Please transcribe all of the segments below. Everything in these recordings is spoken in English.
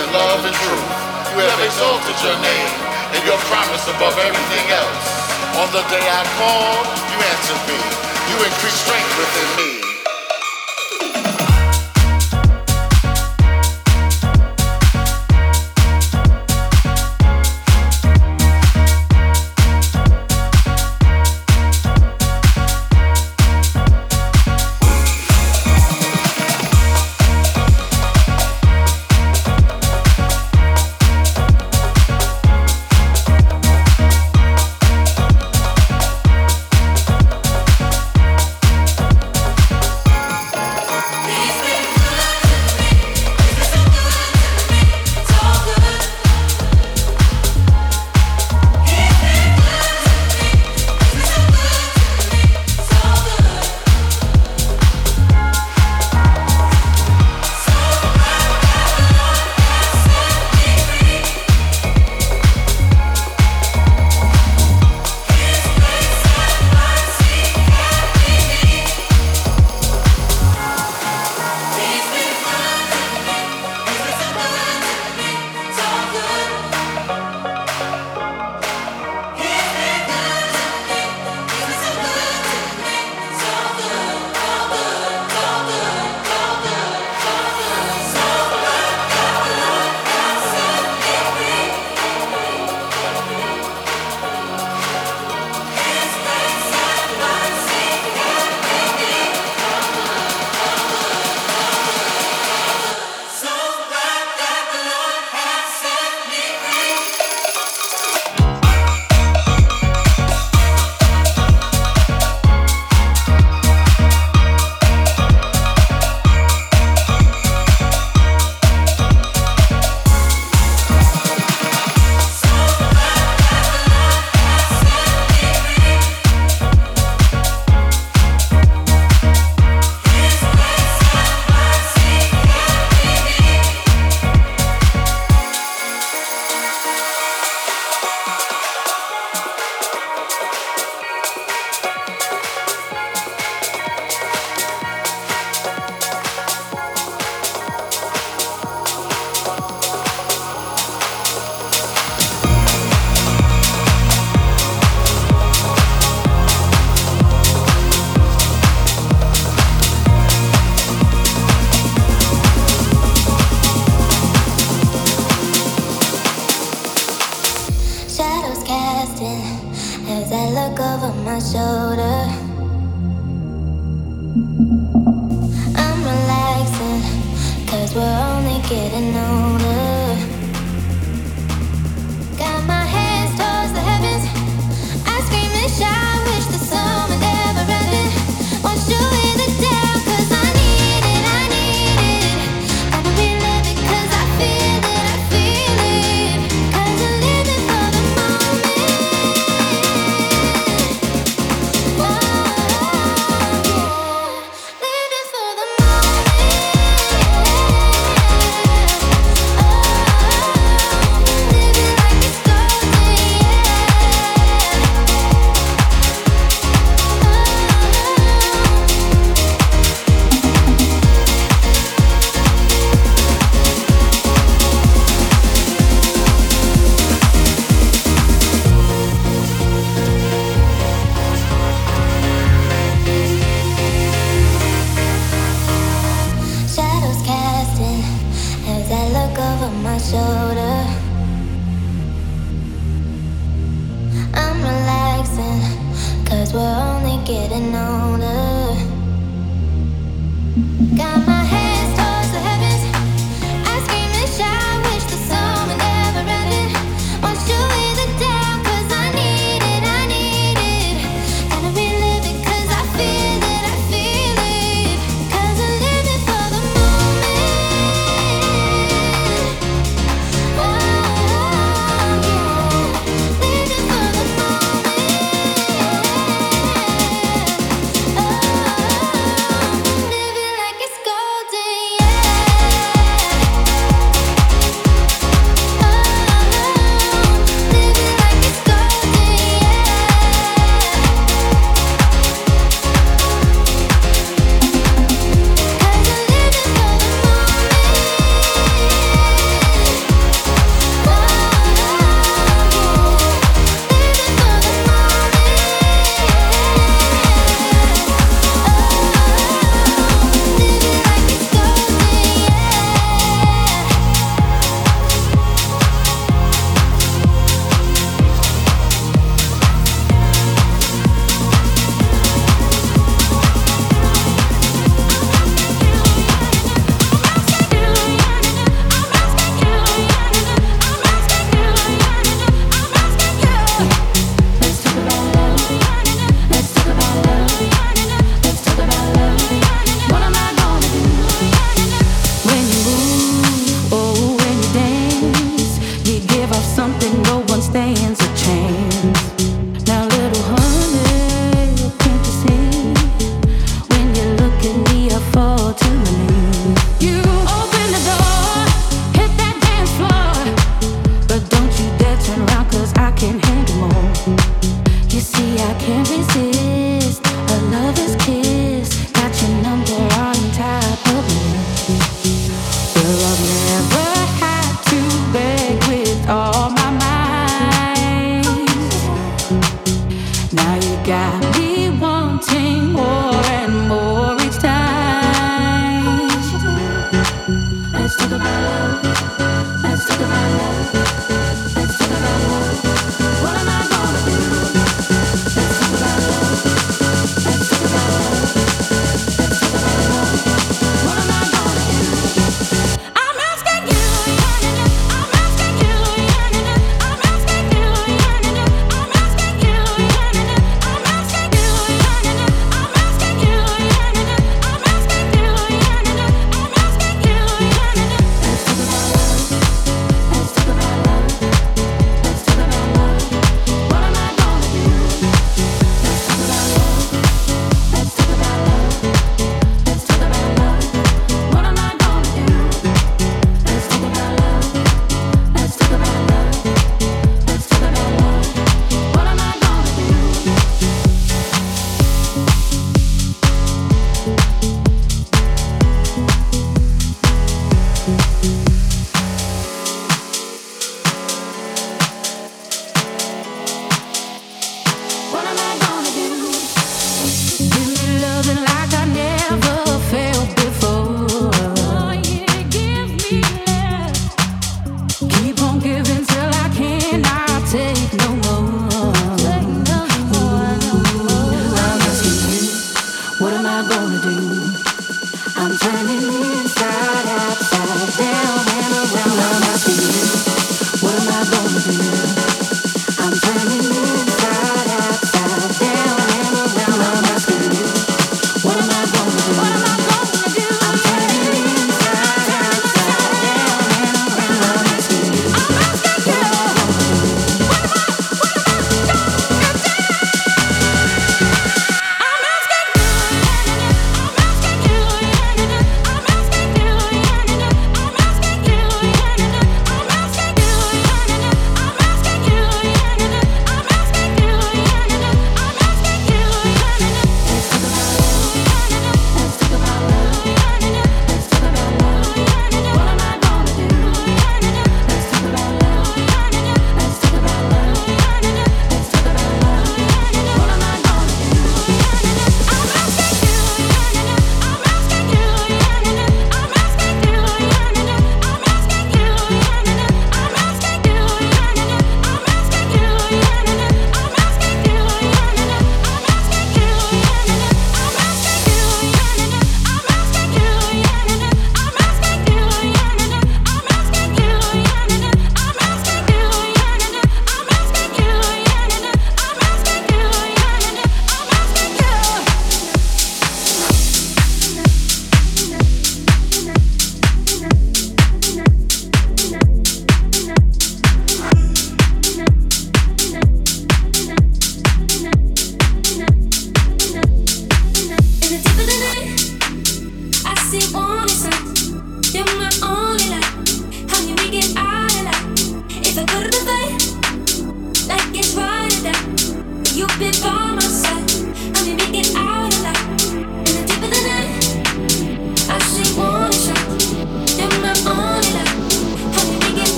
Constant love and truth. You have exalted your name and your promise above everything else. On the day I called, you answered me. You increased strength within me.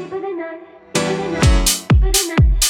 Deeper than I, deeper than I, deeper than I.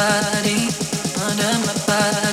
want to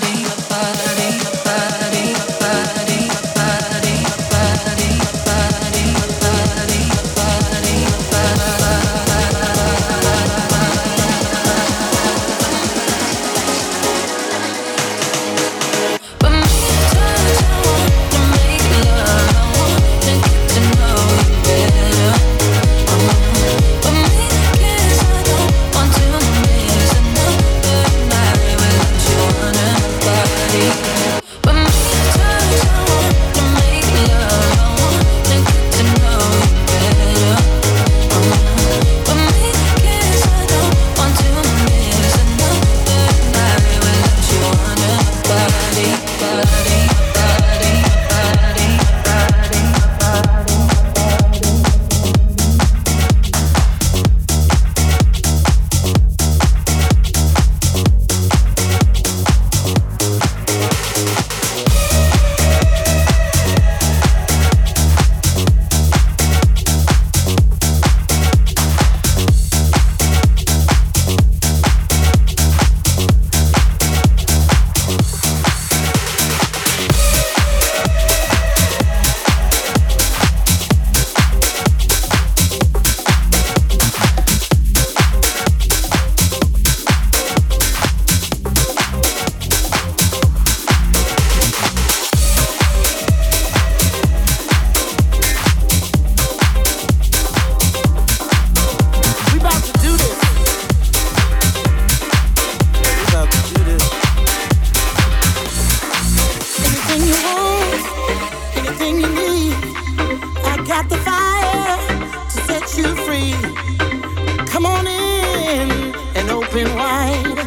open wide.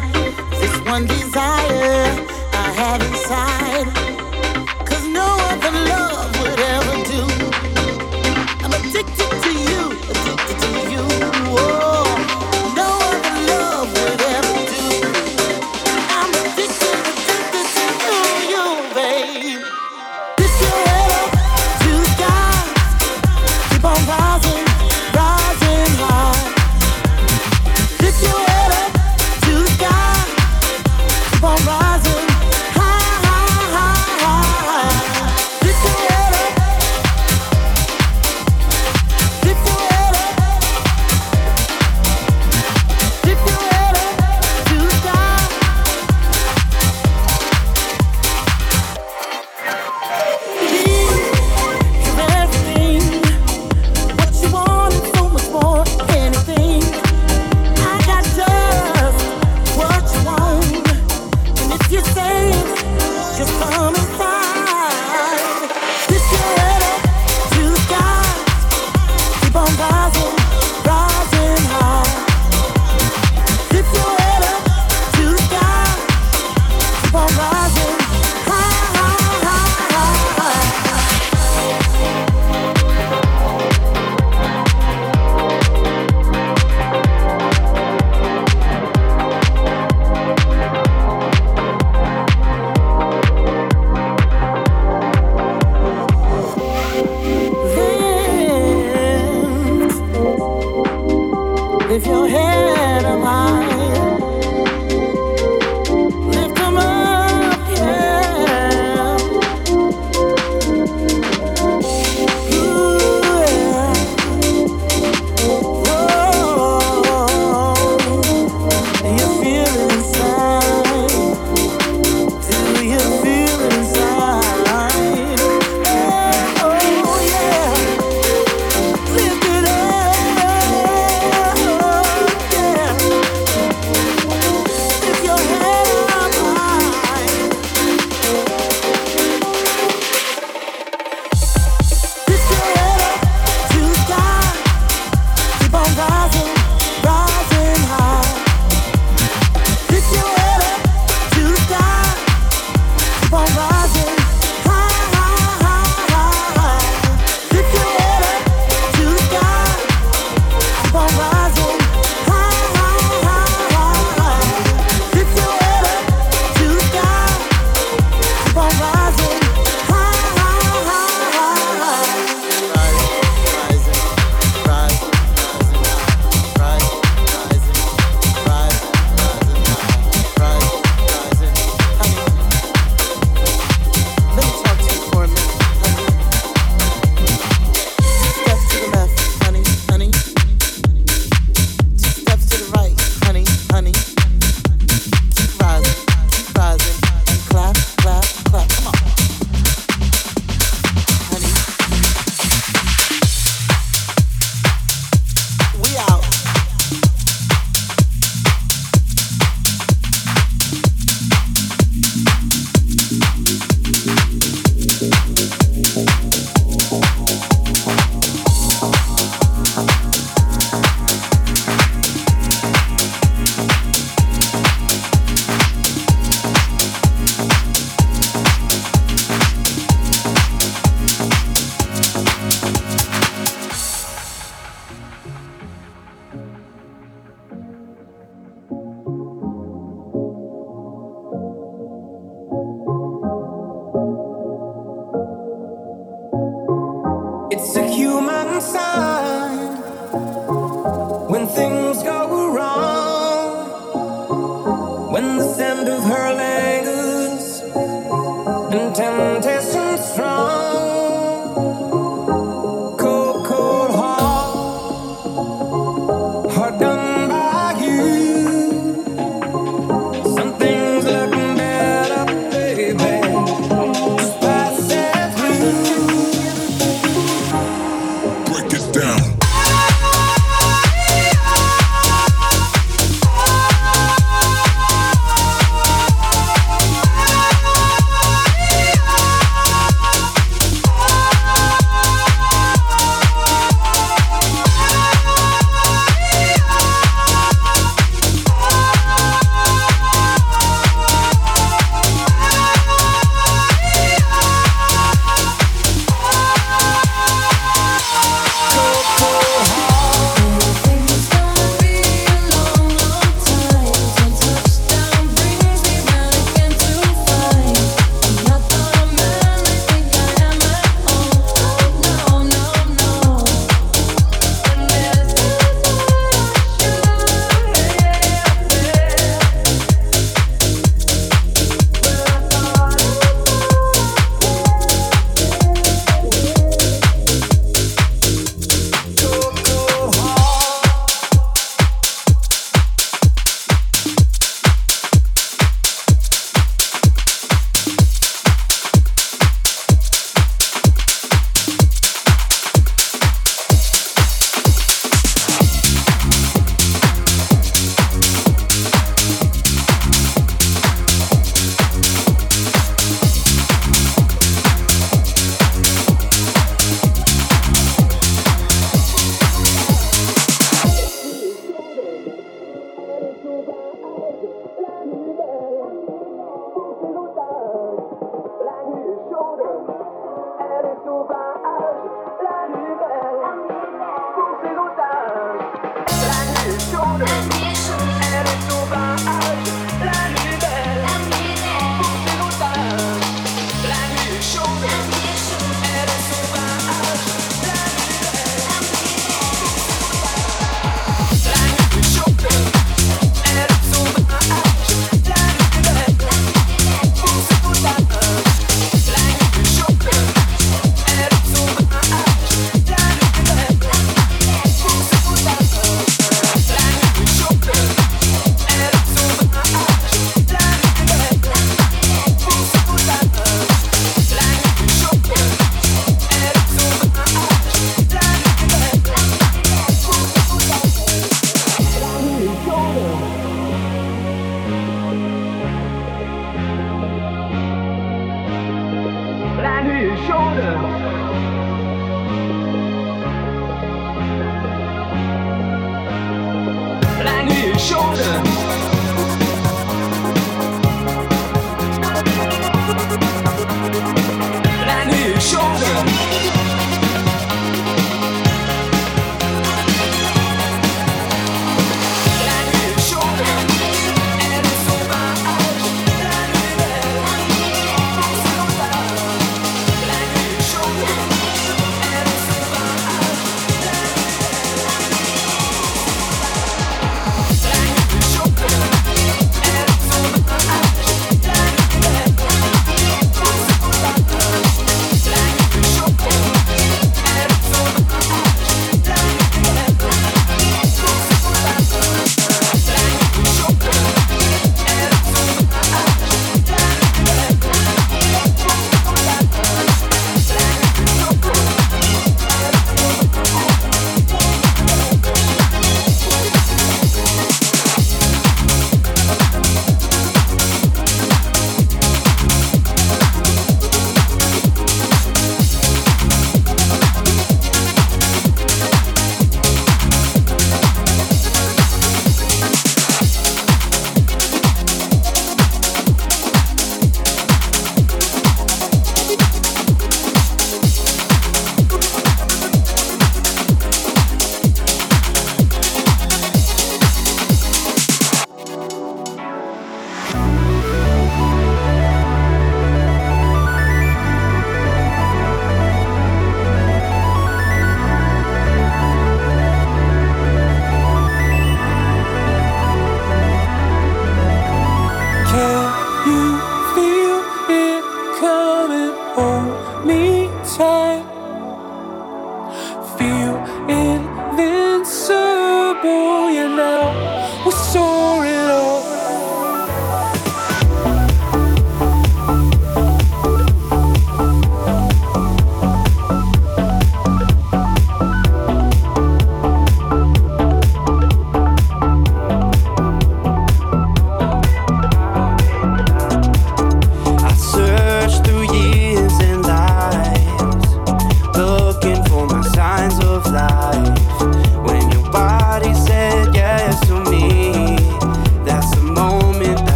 This one.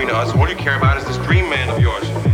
between us. All you care about is this dream man of yours.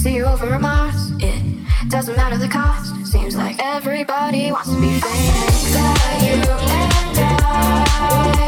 See you over a Mars. It doesn't matter the cost. Seems like everybody wants to be famous. Except you and I.